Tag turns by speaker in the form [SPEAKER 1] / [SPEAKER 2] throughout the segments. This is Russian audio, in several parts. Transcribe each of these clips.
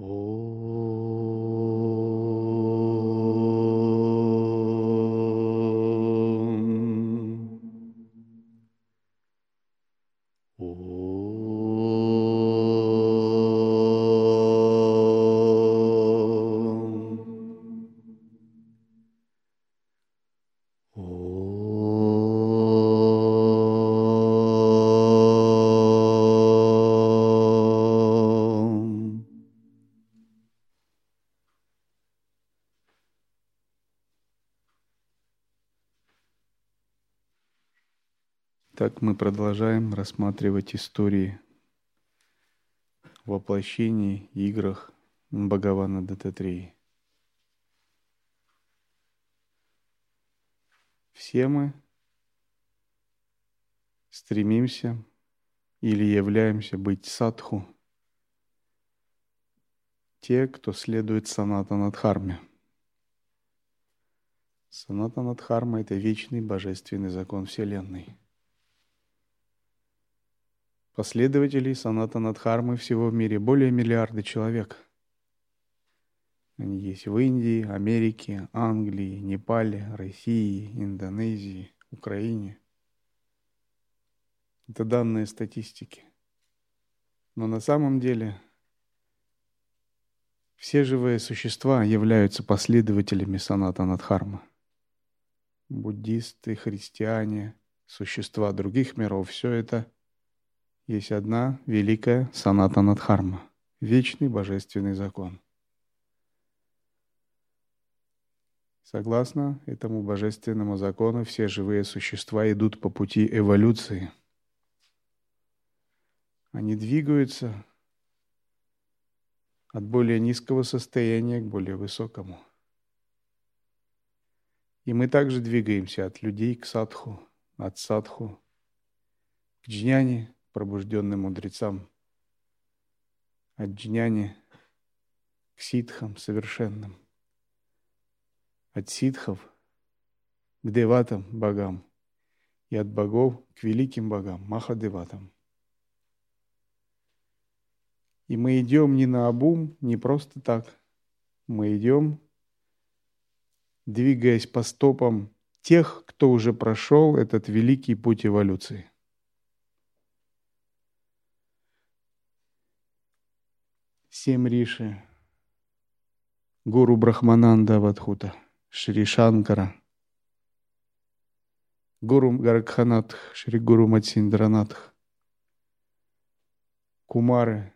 [SPEAKER 1] 哦。Мы продолжаем рассматривать истории воплощений, играх Бхагавана Дататрии. Все мы стремимся или являемся быть садху, те, кто следует санатанадхарме. Санатанадхарма – это вечный божественный закон Вселенной – Последователей Саната Надхармы всего в мире более миллиарда человек. Они есть в Индии, Америке, Англии, Непале, России, Индонезии, Украине. Это данные статистики. Но на самом деле все живые существа являются последователями Саната Надхармы. Буддисты, христиане, существа других миров – все это – есть одна великая саната Надхарма, вечный божественный закон. Согласно этому божественному закону, все живые существа идут по пути эволюции. Они двигаются от более низкого состояния к более высокому. И мы также двигаемся от людей к садху, от садху к джняне, пробужденным мудрецам, от джняни к ситхам совершенным, от ситхов к деватам богам и от богов к великим богам, махадеватам. И мы идем не на обум, не просто так. Мы идем, двигаясь по стопам тех, кто уже прошел этот великий путь эволюции. Семь риши, гуру Брахмананда Вадхута, Шри Шанкара, гуру Гаракханатх, Шри Гуру Матсиндранатх, Кумары,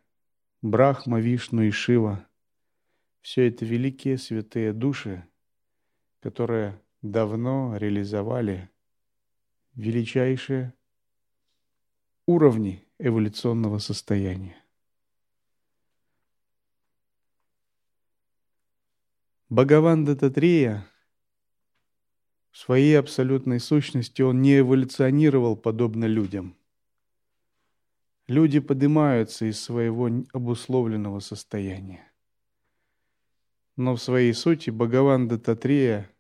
[SPEAKER 1] Брахма, Вишну и Шива – все это великие святые души, которые давно реализовали величайшие уровни эволюционного состояния. Бхагаван Дататрия в своей абсолютной сущности он не эволюционировал подобно людям. Люди поднимаются из своего обусловленного состояния. Но в своей сути Бхагаван Дататрия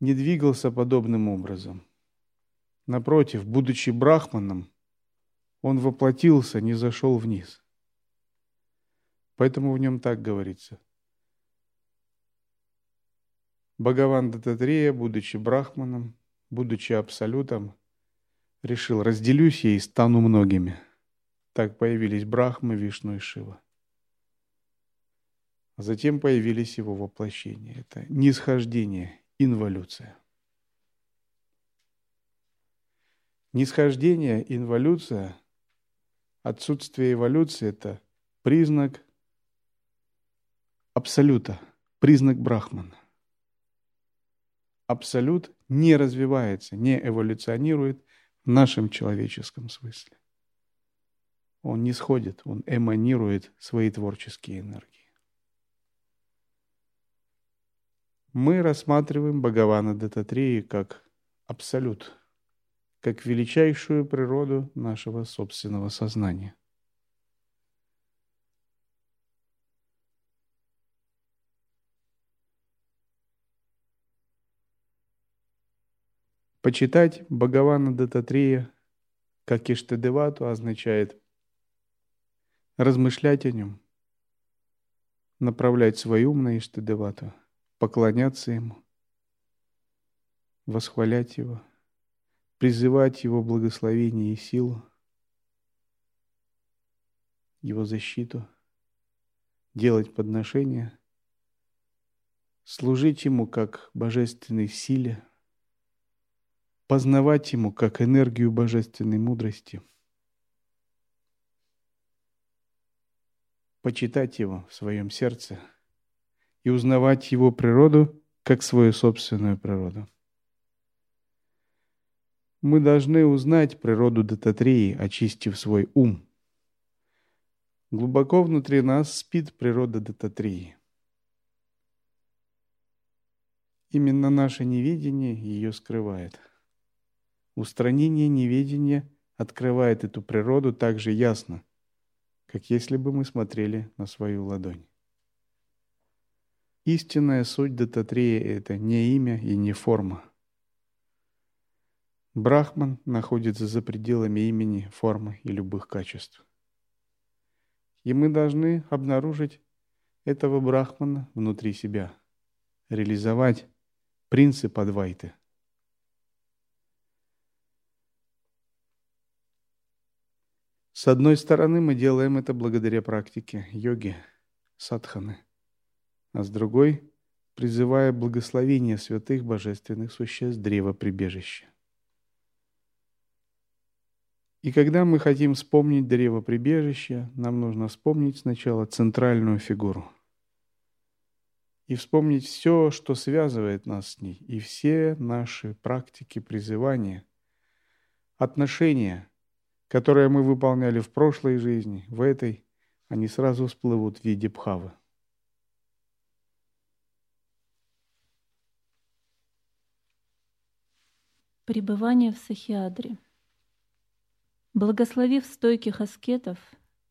[SPEAKER 1] не двигался подобным образом. Напротив, будучи брахманом, он воплотился, не зашел вниз. Поэтому в нем так говорится – Бхагаван Дататрея, будучи брахманом, будучи абсолютом, решил, разделюсь я и стану многими. Так появились Брахма, Вишну и Шива. Затем появились его воплощения. Это нисхождение, инволюция. Нисхождение, инволюция, отсутствие эволюции – это признак абсолюта, признак брахмана абсолют не развивается, не эволюционирует в нашем человеческом смысле. Он не сходит, он эманирует свои творческие энергии. Мы рассматриваем Бхагавана Дататреи как абсолют, как величайшую природу нашего собственного сознания – Почитать Бхагавана Дататрия как Иштадевату означает размышлять о нем, направлять свой ум на Иштадевату, поклоняться Ему, восхвалять Его, призывать Его благословение и силу, Его защиту, делать подношения, служить Ему как божественной силе, познавать Ему как энергию божественной мудрости – почитать Его в своем сердце и узнавать Его природу как свою собственную природу. Мы должны узнать природу Дататрии, очистив свой ум. Глубоко внутри нас спит природа Дататрии. Именно наше неведение ее скрывает. Устранение неведения открывает эту природу так же ясно – как если бы мы смотрели на свою ладонь. Истинная суть Дататрея – это не имя и не форма. Брахман находится за пределами имени, формы и любых качеств. И мы должны обнаружить этого Брахмана внутри себя, реализовать принцип Адвайты – С одной стороны, мы делаем это благодаря практике йоги, садханы, а с другой – призывая благословение святых божественных существ древа прибежища. И когда мы хотим вспомнить древо прибежища, нам нужно вспомнить сначала центральную фигуру и вспомнить все, что связывает нас с ней, и все наши практики призывания, отношения – которые мы выполняли в прошлой жизни, в этой, они сразу всплывут в виде пхавы.
[SPEAKER 2] Пребывание в Сахиадре. Благословив стойких аскетов,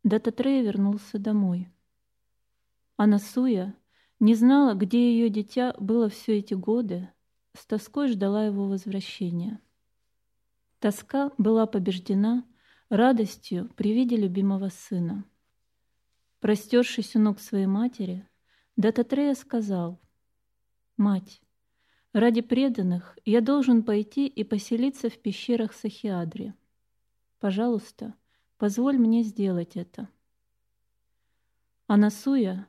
[SPEAKER 2] Дататрея вернулся домой. Анасуя не знала, где ее дитя было все эти годы, с тоской ждала его возвращения. Тоска была побеждена радостью при виде любимого сына. Простершись у ног своей матери, Дататрея сказал, «Мать, ради преданных я должен пойти и поселиться в пещерах Сахиадри. Пожалуйста, позволь мне сделать это». Анасуя,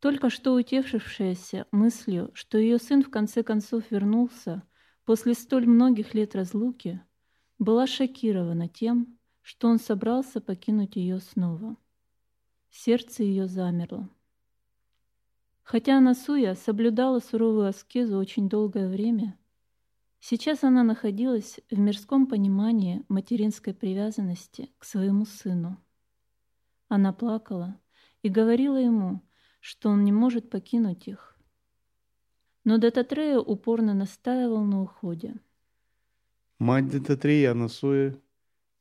[SPEAKER 2] только что утешившаяся мыслью, что ее сын в конце концов вернулся после столь многих лет разлуки, была шокирована тем, что он собрался покинуть ее снова. Сердце ее замерло. Хотя Насуя соблюдала суровую аскезу очень долгое время, сейчас она находилась в мирском понимании материнской привязанности к своему сыну. Она плакала и говорила ему, что он не может покинуть их. Но Дататрея упорно настаивал на уходе.
[SPEAKER 1] Мать Дататрея Анасуя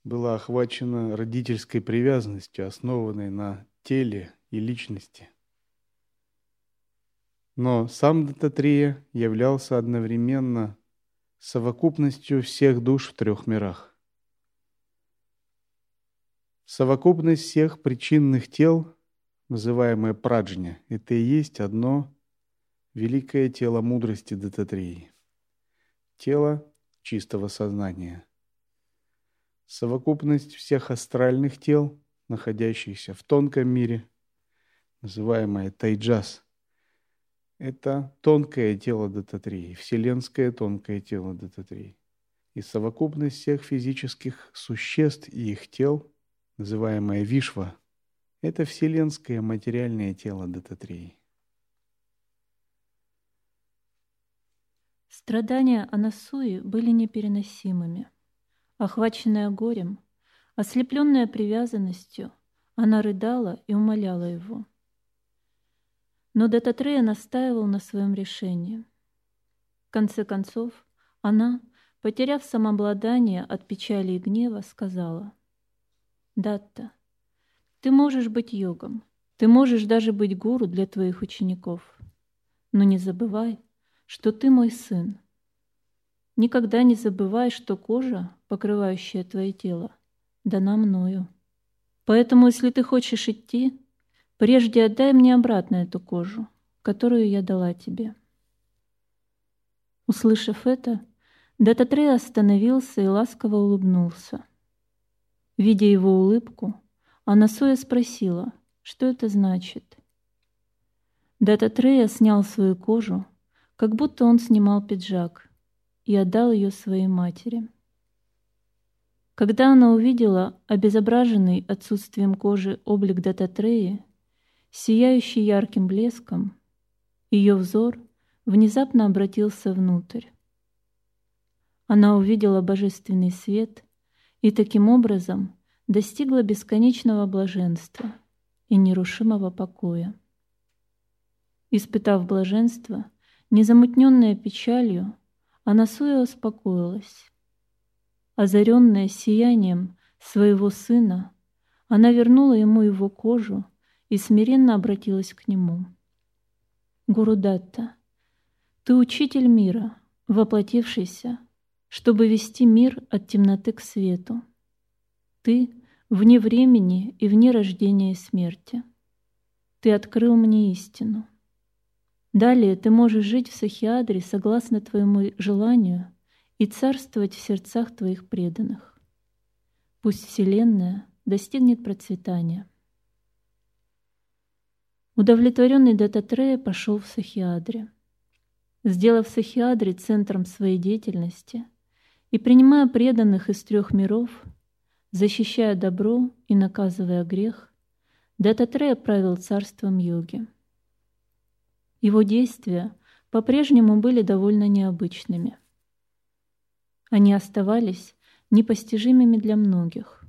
[SPEAKER 1] была охвачена родительской привязанностью, основанной на теле и личности. Но сам Дататрия являлся одновременно совокупностью всех душ в трех мирах. Совокупность всех причинных тел, называемая праджня, это и есть одно великое тело мудрости Дататрии. Тело чистого сознания – совокупность всех астральных тел, находящихся в тонком мире, называемое тайджас. Это тонкое тело Дататрии, вселенское тонкое тело Дататрии. И совокупность всех физических существ и их тел, называемое Вишва, это вселенское материальное тело Дататрии.
[SPEAKER 2] Страдания Анасуи были непереносимыми – Охваченная горем, ослепленная привязанностью, она рыдала и умоляла его. Но Дататрея настаивал на своем решении. В конце концов, она, потеряв самообладание от печали и гнева, сказала, «Датта, ты можешь быть йогом, ты можешь даже быть гуру для твоих учеников, но не забывай, что ты мой сын, Никогда не забывай, что кожа, покрывающая твое тело, дана мною. Поэтому, если ты хочешь идти, Прежде отдай мне обратно эту кожу, которую я дала тебе». Услышав это, Дататрея остановился и ласково улыбнулся. Видя его улыбку, Анасуя спросила, что это значит. Дататрея снял свою кожу, как будто он снимал пиджак, и отдал ее своей матери. Когда она увидела обезображенный отсутствием кожи облик Дататреи, сияющий ярким блеском, ее взор внезапно обратился внутрь. Она увидела божественный свет и таким образом достигла бесконечного блаженства и нерушимого покоя. Испытав блаженство, незамутненное печалью, Анасуя успокоилась. Озаренная сиянием своего сына, она вернула ему его кожу и смиренно обратилась к нему. Гурудатта, ты учитель мира, воплотившийся, чтобы вести мир от темноты к свету. Ты вне времени и вне рождения и смерти. Ты открыл мне истину. Далее ты можешь жить в Сахиадре согласно твоему желанию и царствовать в сердцах твоих преданных. Пусть Вселенная достигнет процветания. Удовлетворенный Дататрея пошел в Сахиадре сделав Сахиадри центром своей деятельности и принимая преданных из трех миров, защищая добро и наказывая грех, Дататрея правил царством йоги. Его действия по-прежнему были довольно необычными. Они оставались непостижимыми для многих.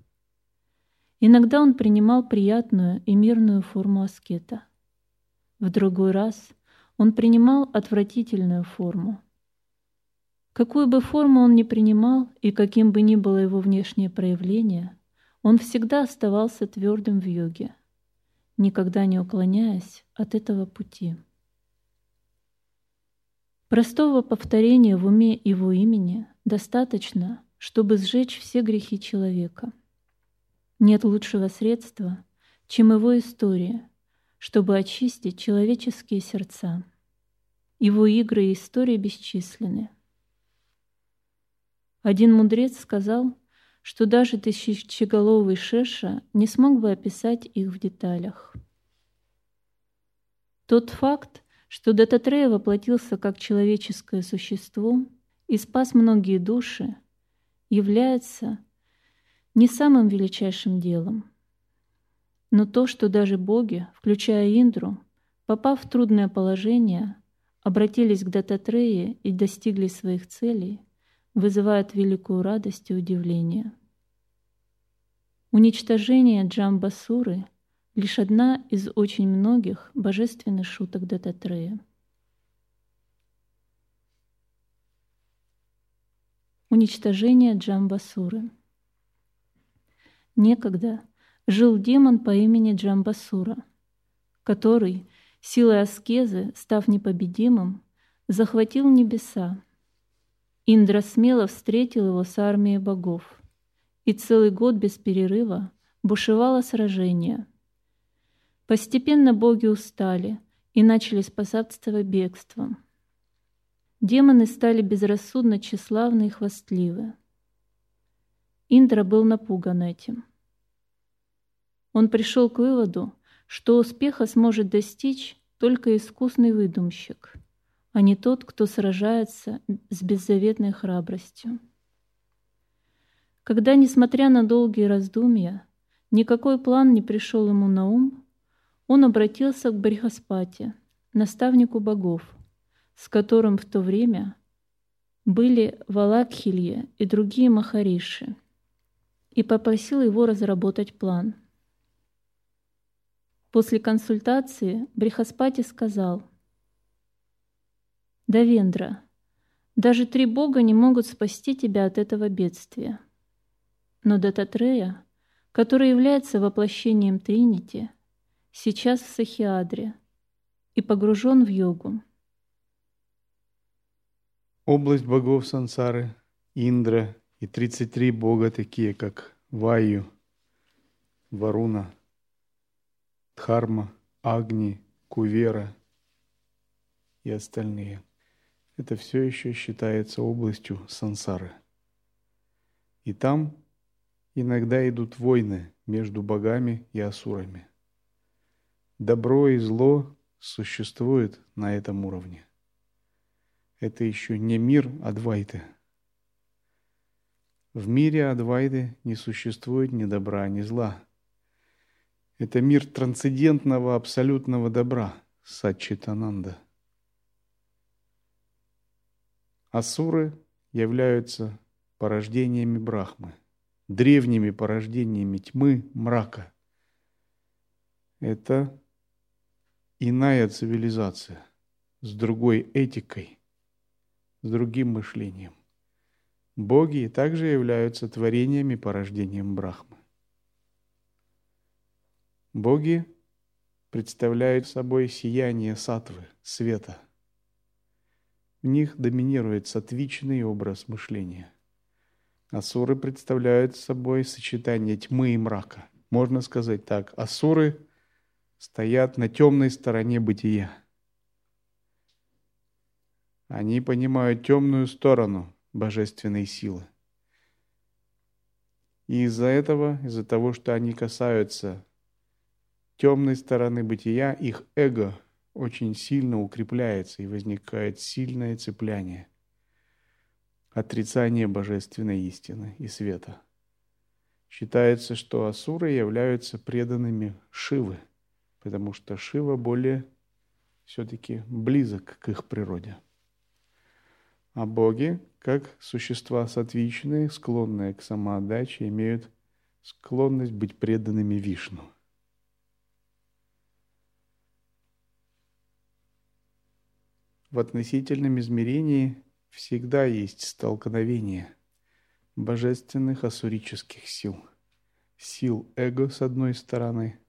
[SPEAKER 2] Иногда он принимал приятную и мирную форму аскета. В другой раз – он принимал отвратительную форму. Какую бы форму он ни принимал и каким бы ни было его внешнее проявление, он всегда оставался твердым в йоге, никогда не уклоняясь от этого пути. Простого повторения в уме его имени достаточно, чтобы сжечь все грехи человека. Нет лучшего средства, чем его история, чтобы очистить человеческие сердца. Его игры и истории бесчисленны. Один мудрец сказал, что даже тысячеголовый Шеша не смог бы описать их в деталях. Тот факт, что Дататрея воплотился как человеческое существо и спас многие души, является не самым величайшим делом. Но то, что даже боги, включая Индру, попав в трудное положение, обратились к Дататрее и достигли своих целей, вызывает великую радость и удивление. Уничтожение Джамбасуры — лишь одна из очень многих божественных шуток Дататрея. Уничтожение Джамбасуры. Некогда жил демон по имени Джамбасура, который — силой аскезы, став непобедимым, захватил небеса. Индра смело встретил его с армией богов, и целый год без перерыва бушевало сражение. Постепенно боги устали и начали спасаться бегством. Демоны стали безрассудно тщеславны и хвастливы. Индра был напуган этим. Он пришел к выводу, что успеха сможет достичь только искусный выдумщик, а не тот, кто сражается с беззаветной храбростью. Когда, несмотря на долгие раздумья, никакой план не пришел ему на ум, он обратился к Брихаспате, наставнику богов, с которым в то время были Валакхилья и другие махариши, и попросил его разработать план – После консультации Брихаспати сказал, «Давендра, даже три бога не могут спасти тебя от этого бедствия. Но Дататрея, который является воплощением Тринити, сейчас в Сахиадре и погружен в йогу.
[SPEAKER 1] Область богов сансары, Индра и 33 бога, такие как Ваю, Варуна – Дхарма, Агни, Кувера и остальные. Это все еще считается областью сансары. И там иногда идут войны между богами и асурами. Добро и зло существует на этом уровне. Это еще не мир Адвайты. В мире Адвайды не существует ни добра, ни зла. Это мир трансцендентного абсолютного добра, Сачитананда. Асуры являются порождениями Брахмы, древними порождениями тьмы, мрака. Это иная цивилизация с другой этикой, с другим мышлением. Боги также являются творениями порождением Брахмы. Боги представляют собой сияние сатвы, света. В них доминирует сатвичный образ мышления. Асуры представляют собой сочетание тьмы и мрака. Можно сказать так, асуры стоят на темной стороне бытия. Они понимают темную сторону божественной силы. И из-за этого, из-за того, что они касаются темной стороны бытия, их эго очень сильно укрепляется и возникает сильное цепляние, отрицание божественной истины и света. Считается, что асуры являются преданными Шивы, потому что Шива более все-таки близок к их природе. А боги, как существа сатвичные, склонные к самоотдаче, имеют склонность быть преданными Вишну. В относительном измерении всегда есть столкновение божественных асурических сил. Сил эго с одной стороны,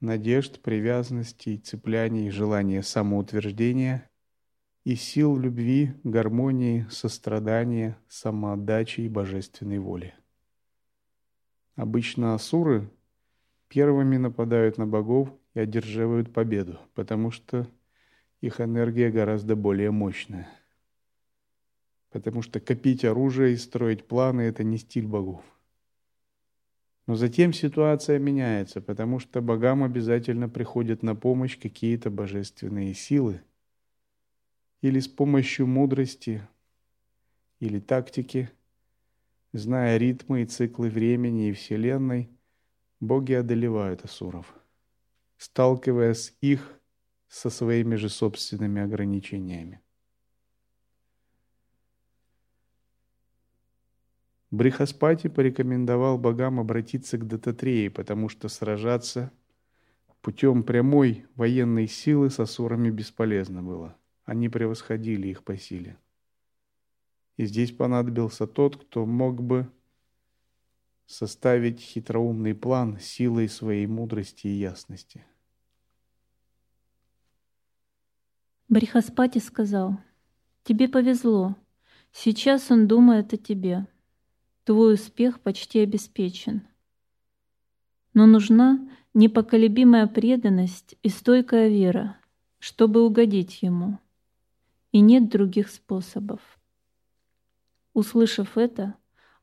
[SPEAKER 1] надежд, привязанностей, цепляний, желания самоутверждения и сил любви, гармонии, сострадания, самоотдачи и божественной воли. Обычно асуры первыми нападают на богов и одерживают победу, потому что их энергия гораздо более мощная. Потому что копить оружие и строить планы – это не стиль богов. Но затем ситуация меняется, потому что богам обязательно приходят на помощь какие-то божественные силы – или с помощью мудрости или тактики, зная ритмы и циклы времени и Вселенной, боги одолевают асуров, сталкиваясь их со своими же собственными ограничениями. Брихаспати порекомендовал богам обратиться к Дататрее, потому что сражаться путем прямой военной силы с асурами бесполезно было. Они превосходили их по силе. И здесь понадобился тот, кто мог бы составить хитроумный план силой своей мудрости и ясности.
[SPEAKER 2] Брихаспати сказал, «Тебе повезло. Сейчас он думает о тебе. Твой успех почти обеспечен. Но нужна непоколебимая преданность и стойкая вера, чтобы угодить ему и нет других способов. Услышав это,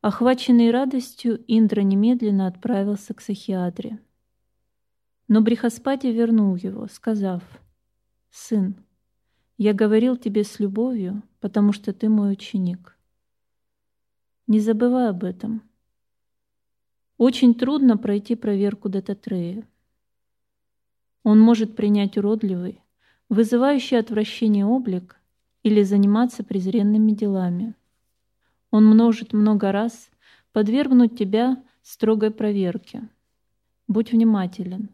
[SPEAKER 2] охваченный радостью, Индра немедленно отправился к Сахиадре. Но Брихаспати вернул его, сказав, «Сын, я говорил тебе с любовью, потому что ты мой ученик. Не забывай об этом. Очень трудно пройти проверку Дататрея. Он может принять уродливый, вызывающий отвращение облик или заниматься презренными делами. Он может много раз подвергнуть тебя строгой проверке. Будь внимателен.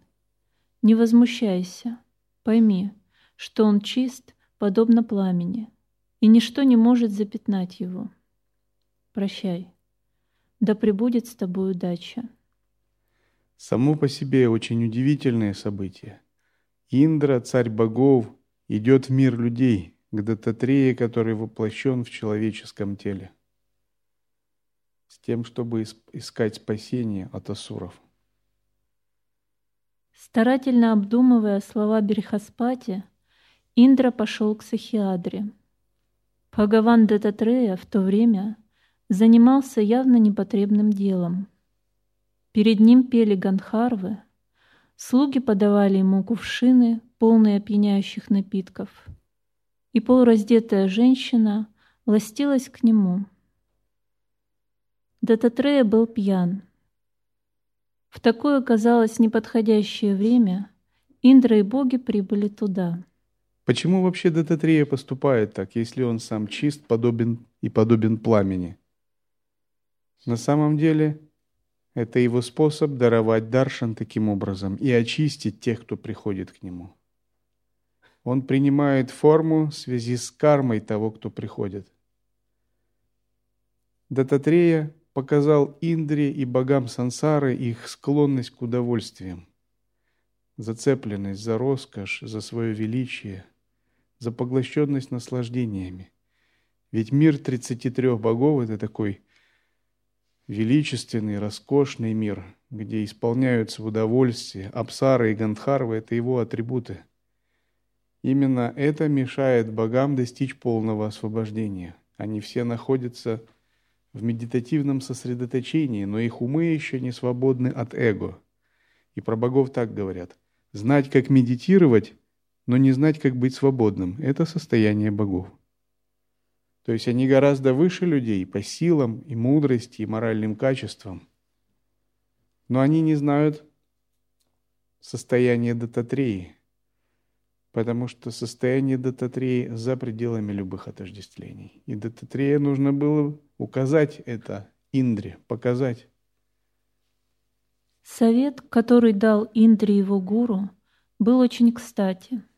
[SPEAKER 2] Не возмущайся. Пойми, что он чист, подобно пламени, и ничто не может запятнать его. Прощай. Да пребудет с тобой удача.
[SPEAKER 1] Само по себе очень удивительное событие. Индра, царь богов, идет в мир людей – к Дататрее, который воплощен в человеческом теле, с тем, чтобы искать спасение от асуров.
[SPEAKER 2] Старательно обдумывая слова Берхаспати, Индра пошел к Сахиадре. Бхагаван Дататрея в то время занимался явно непотребным делом. Перед ним пели ганхарвы, слуги подавали ему кувшины, полные опьяняющих напитков, и полураздетая женщина ластилась к нему. Дататрея был пьян. В такое, казалось, неподходящее время Индра и боги прибыли туда.
[SPEAKER 1] Почему вообще Дататрея поступает так, если он сам чист, подобен и подобен пламени? На самом деле, это его способ даровать даршан таким образом и очистить тех, кто приходит к нему. Он принимает форму в связи с кармой того, кто приходит. Дататрея показал Индре и богам сансары их склонность к удовольствиям, зацепленность за роскошь, за свое величие, за поглощенность наслаждениями. Ведь мир 33 богов – это такой величественный, роскошный мир, где исполняются в удовольствие. Апсара и Гандхарва – это его атрибуты. Именно это мешает богам достичь полного освобождения. Они все находятся в медитативном сосредоточении, но их умы еще не свободны от эго. И про богов так говорят. Знать, как медитировать, но не знать, как быть свободным – это состояние богов. То есть они гораздо выше людей по силам и мудрости и моральным качествам. Но они не знают состояние дататреи, потому что состояние дататреи за пределами любых отождествлений. И дататрея нужно было указать это Индре, показать.
[SPEAKER 2] Совет, который дал Индре его гуру, был очень кстати –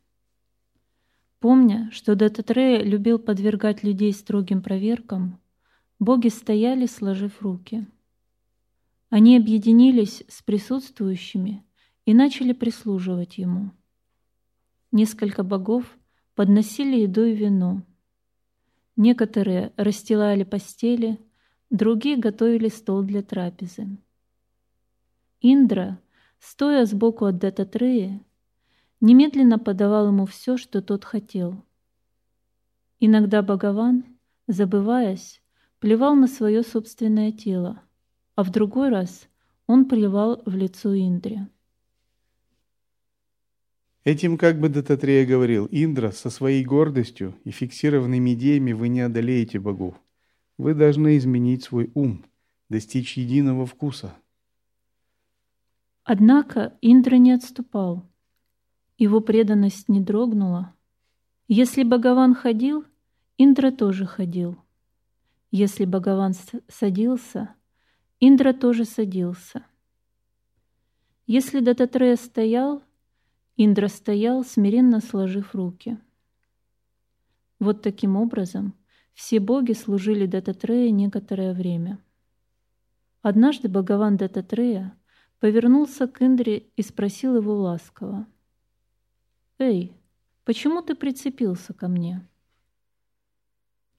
[SPEAKER 2] Помня, что Дататрея любил подвергать людей строгим проверкам, боги стояли, сложив руки. Они объединились с присутствующими и начали прислуживать ему. Несколько богов подносили еду и вино. Некоторые расстилали постели, другие готовили стол для трапезы. Индра, стоя сбоку от Дататреи, немедленно подавал ему все, что тот хотел. Иногда Бхагаван, забываясь, плевал на свое собственное тело, а в другой раз он плевал в лицо Индре.
[SPEAKER 1] Этим как бы Дататрея говорил, Индра, со своей гордостью и фиксированными идеями вы не одолеете богов. Вы должны изменить свой ум, достичь единого вкуса.
[SPEAKER 2] Однако Индра не отступал – его преданность не дрогнула. Если Бхагаван ходил, Индра тоже ходил. Если Бхагаван садился, Индра тоже садился. Если Дататрея стоял, Индра стоял, смиренно сложив руки. Вот таким образом все боги служили Дататрея некоторое время. Однажды Бхагаван Дататрея повернулся к Индре и спросил его ласково. «Эй, почему ты прицепился ко мне?»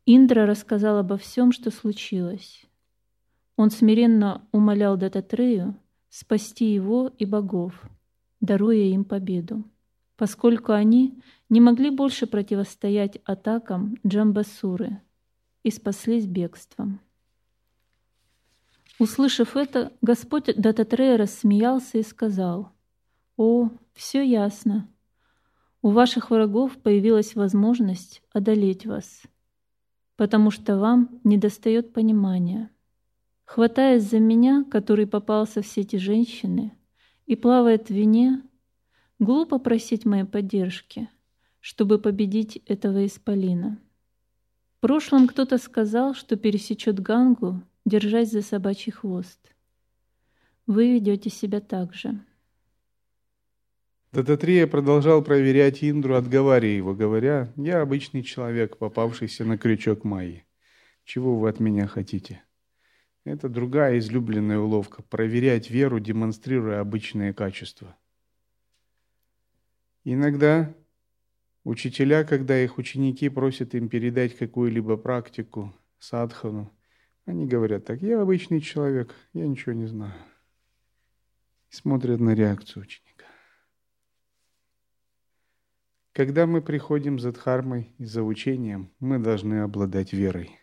[SPEAKER 2] Индра рассказал обо всем, что случилось. Он смиренно умолял Дататрею спасти его и богов, даруя им победу, поскольку они не могли больше противостоять атакам Джамбасуры и спаслись бегством. Услышав это, Господь Дататрея рассмеялся и сказал, «О, все ясно. У ваших врагов появилась возможность одолеть вас, потому что вам недостает понимания. Хватаясь за меня, который попался в сети женщины, и плавает в вине, глупо просить моей поддержки, чтобы победить этого исполина. В прошлом кто-то сказал, что пересечет Гангу, держась за собачий хвост. Вы ведете себя так же.
[SPEAKER 1] Дататрия продолжал проверять Индру, отговаривая его, говоря, «Я обычный человек, попавшийся на крючок Майи. Чего вы от меня хотите?» Это другая излюбленная уловка – проверять веру, демонстрируя обычные качества. Иногда учителя, когда их ученики просят им передать какую-либо практику, садхану, они говорят так, я обычный человек, я ничего не знаю. И смотрят на реакцию ученика. Когда мы приходим за дхармой и за учением, мы должны обладать верой.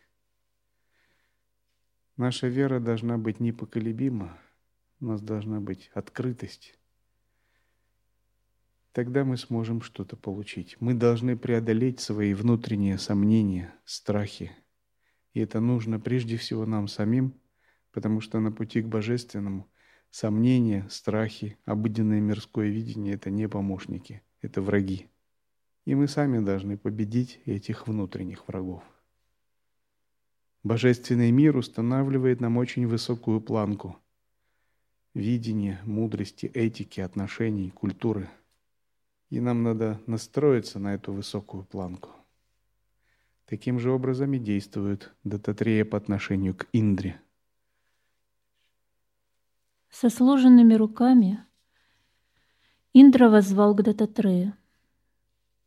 [SPEAKER 1] Наша вера должна быть непоколебима, у нас должна быть открытость. Тогда мы сможем что-то получить. Мы должны преодолеть свои внутренние сомнения, страхи. И это нужно прежде всего нам самим, потому что на пути к божественному сомнения, страхи, обыденное мирское видение – это не помощники, это враги. И мы сами должны победить этих внутренних врагов. Божественный мир устанавливает нам очень высокую планку видения, мудрости, этики, отношений, культуры. И нам надо настроиться на эту высокую планку. Таким же образом и действует Дататрея по отношению к Индре.
[SPEAKER 2] Со сложенными руками Индра возвал к Дататрею.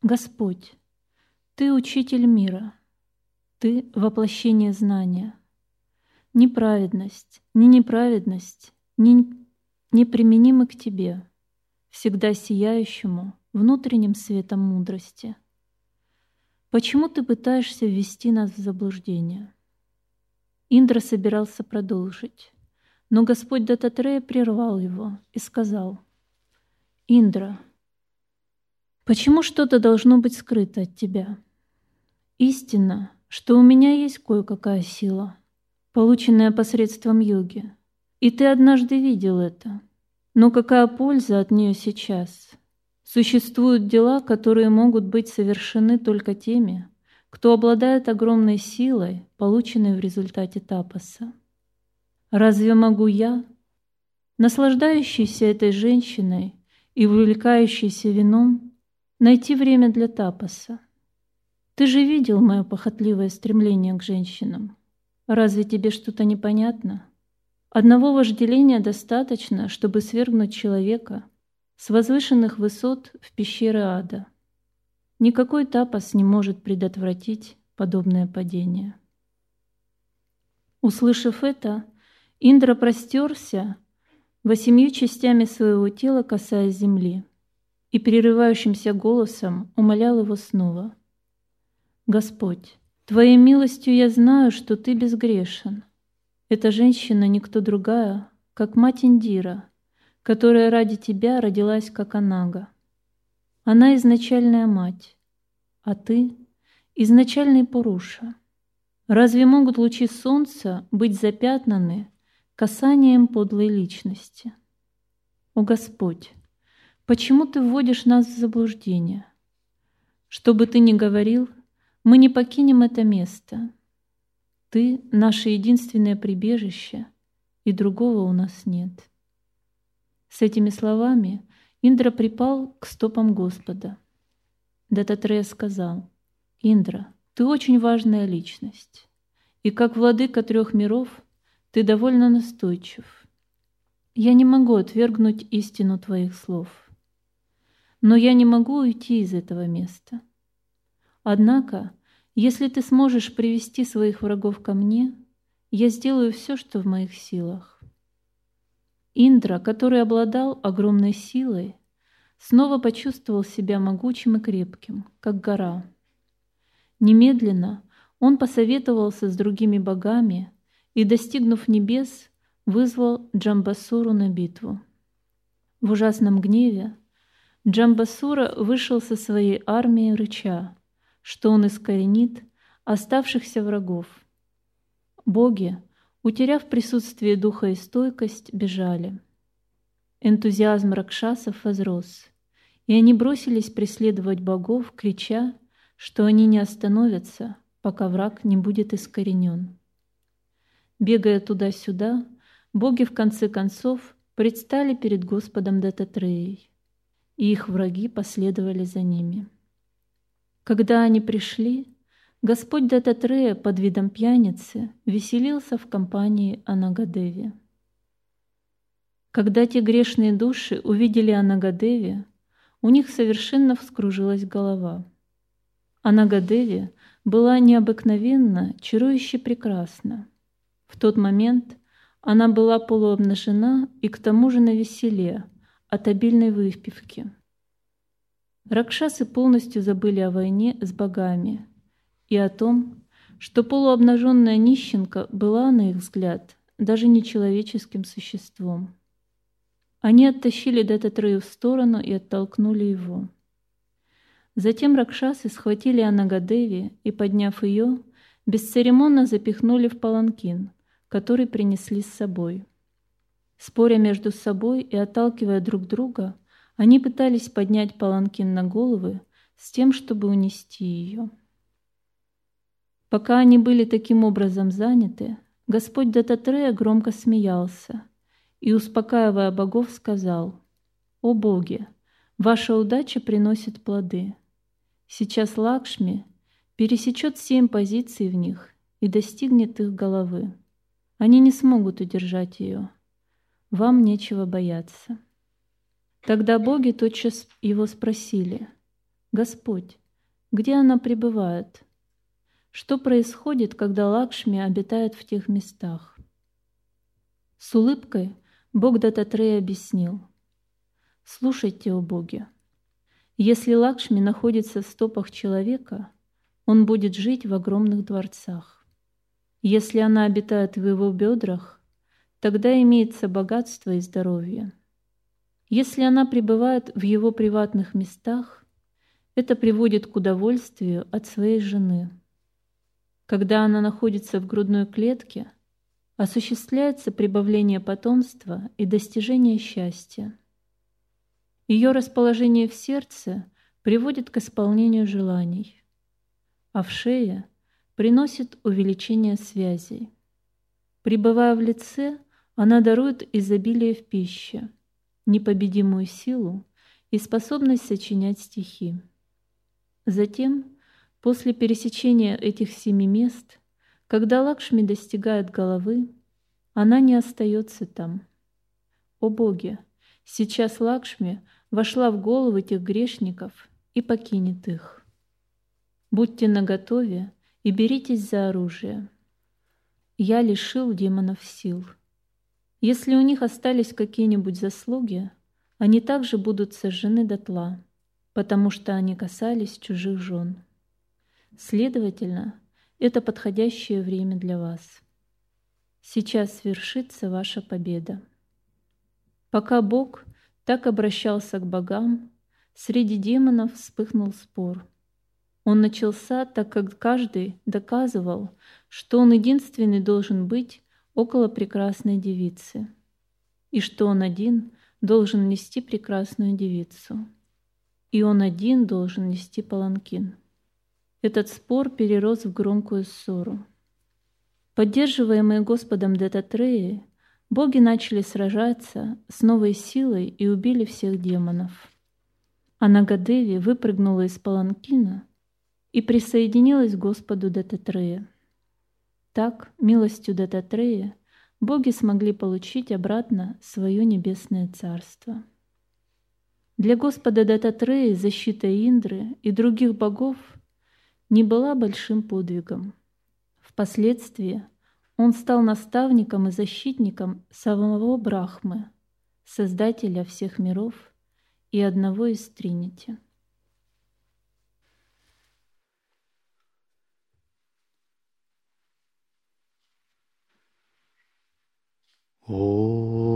[SPEAKER 2] «Господь, Ты учитель мира, Ты воплощение знания. Ни праведность, ни неправедность не, неприменимы к Тебе, всегда сияющему внутренним светом мудрости. Почему Ты пытаешься ввести нас в заблуждение?» Индра собирался продолжить. Но Господь Дататрея прервал его и сказал, «Индра, почему что-то должно быть скрыто от тебя? Истина, что у меня есть кое-какая сила, полученная посредством йоги, и ты однажды видел это. Но какая польза от нее сейчас? Существуют дела, которые могут быть совершены только теми, кто обладает огромной силой, полученной в результате тапаса. Разве могу я, наслаждающийся этой женщиной и увлекающийся вином, найти время для тапаса? Ты же видел мое похотливое стремление к женщинам. Разве тебе что-то непонятно? Одного вожделения достаточно, чтобы свергнуть человека с возвышенных высот в пещеры ада. Никакой тапас не может предотвратить подобное падение. Услышав это, Индра простерся восемью частями своего тела, касаясь земли, и перерывающимся голосом умолял его снова. «Господь, Твоей милостью я знаю, что Ты безгрешен. Эта женщина никто другая, как мать Индира, которая ради Тебя родилась как Анага. Она изначальная мать, а Ты — изначальный Пуруша. Разве могут лучи солнца быть запятнаны касанием подлой личности. О Господь, почему Ты вводишь нас в заблуждение? Что бы Ты ни говорил, мы не покинем это место. Ты — наше единственное прибежище, и другого у нас нет. С этими словами Индра припал к стопам Господа. Дататрея сказал, «Индра, ты очень важная личность, и как владыка трех миров ты довольно настойчив. Я не могу отвергнуть истину твоих слов. Но я не могу уйти из этого места. Однако, если ты сможешь привести своих врагов ко мне, я сделаю все, что в моих силах. Индра, который обладал огромной силой, снова почувствовал себя могучим и крепким, как гора. Немедленно он посоветовался с другими богами и, достигнув небес, вызвал Джамбасуру на битву. В ужасном гневе Джамбасура вышел со своей армией рыча, что он искоренит оставшихся врагов. Боги, утеряв присутствие духа и стойкость, бежали. Энтузиазм ракшасов возрос, и они бросились преследовать богов, крича, что они не остановятся, пока враг не будет искоренен. Бегая туда-сюда, боги в конце концов предстали перед Господом Дататреей, и их враги последовали за ними. Когда они пришли, Господь Дататрея под видом пьяницы веселился в компании Анагадеви. Когда те грешные души увидели Анагадеви, у них совершенно вскружилась голова. Анагадеви была необыкновенно, чарующе прекрасна. В тот момент она была полуобнажена и к тому же на веселе от обильной выпивки. Ракшасы полностью забыли о войне с богами и о том, что полуобнаженная нищенка была, на их взгляд, даже не человеческим существом. Они оттащили Дататрию в сторону и оттолкнули его. Затем ракшасы схватили Анагадеви и, подняв ее, бесцеремонно запихнули в паланкин, который принесли с собой. Споря между собой и отталкивая друг друга, они пытались поднять паланкин на головы с тем, чтобы унести ее. Пока они были таким образом заняты, Господь Дататрея громко смеялся и, успокаивая богов, сказал, «О боги, ваша удача приносит плоды. Сейчас Лакшми пересечет семь позиций в них и достигнет их головы. Они не смогут удержать ее. Вам нечего бояться». Тогда боги тотчас его спросили, «Господь, где она пребывает?» Что происходит, когда Лакшми обитает в тех местах? С улыбкой Бог Дататрей объяснил. Слушайте, о боги, если Лакшми находится в стопах человека, он будет жить в огромных дворцах. Если она обитает в его бедрах, тогда имеется богатство и здоровье. Если она пребывает в его приватных местах, это приводит к удовольствию от своей жены – когда она находится в грудной клетке, осуществляется прибавление потомства и достижение счастья. Ее расположение в сердце приводит к исполнению желаний, а в шее приносит увеличение связей. Прибывая в лице, она дарует изобилие в пище, непобедимую силу и способность сочинять стихи. Затем После пересечения этих семи мест, когда Лакшми достигает головы, она не остается там. О боги! Сейчас Лакшми вошла в головы тех грешников и покинет их. Будьте наготове и беритесь за оружие. Я лишил демонов сил. Если у них остались какие-нибудь заслуги, они также будут сожжены дотла, потому что они касались чужих жен. Следовательно, это подходящее время для вас. Сейчас свершится ваша победа. Пока Бог так обращался к богам, среди демонов вспыхнул спор. Он начался, так как каждый доказывал, что он единственный должен быть около прекрасной девицы, и что он один должен нести прекрасную девицу, и он один должен нести паланкин. Этот спор перерос в громкую ссору. Поддерживаемые Господом Дататреи, боги начали сражаться с новой силой и убили всех демонов. А Нагадеви выпрыгнула из паланкина и присоединилась к Господу Дататрея. Так, милостью Дататрея, боги смогли получить обратно свое небесное царство. Для Господа Дататрея защита Индры и других богов – не была большим подвигом. Впоследствии он стал наставником и защитником самого Брахмы, создателя всех миров и одного из Тринити.
[SPEAKER 1] ओ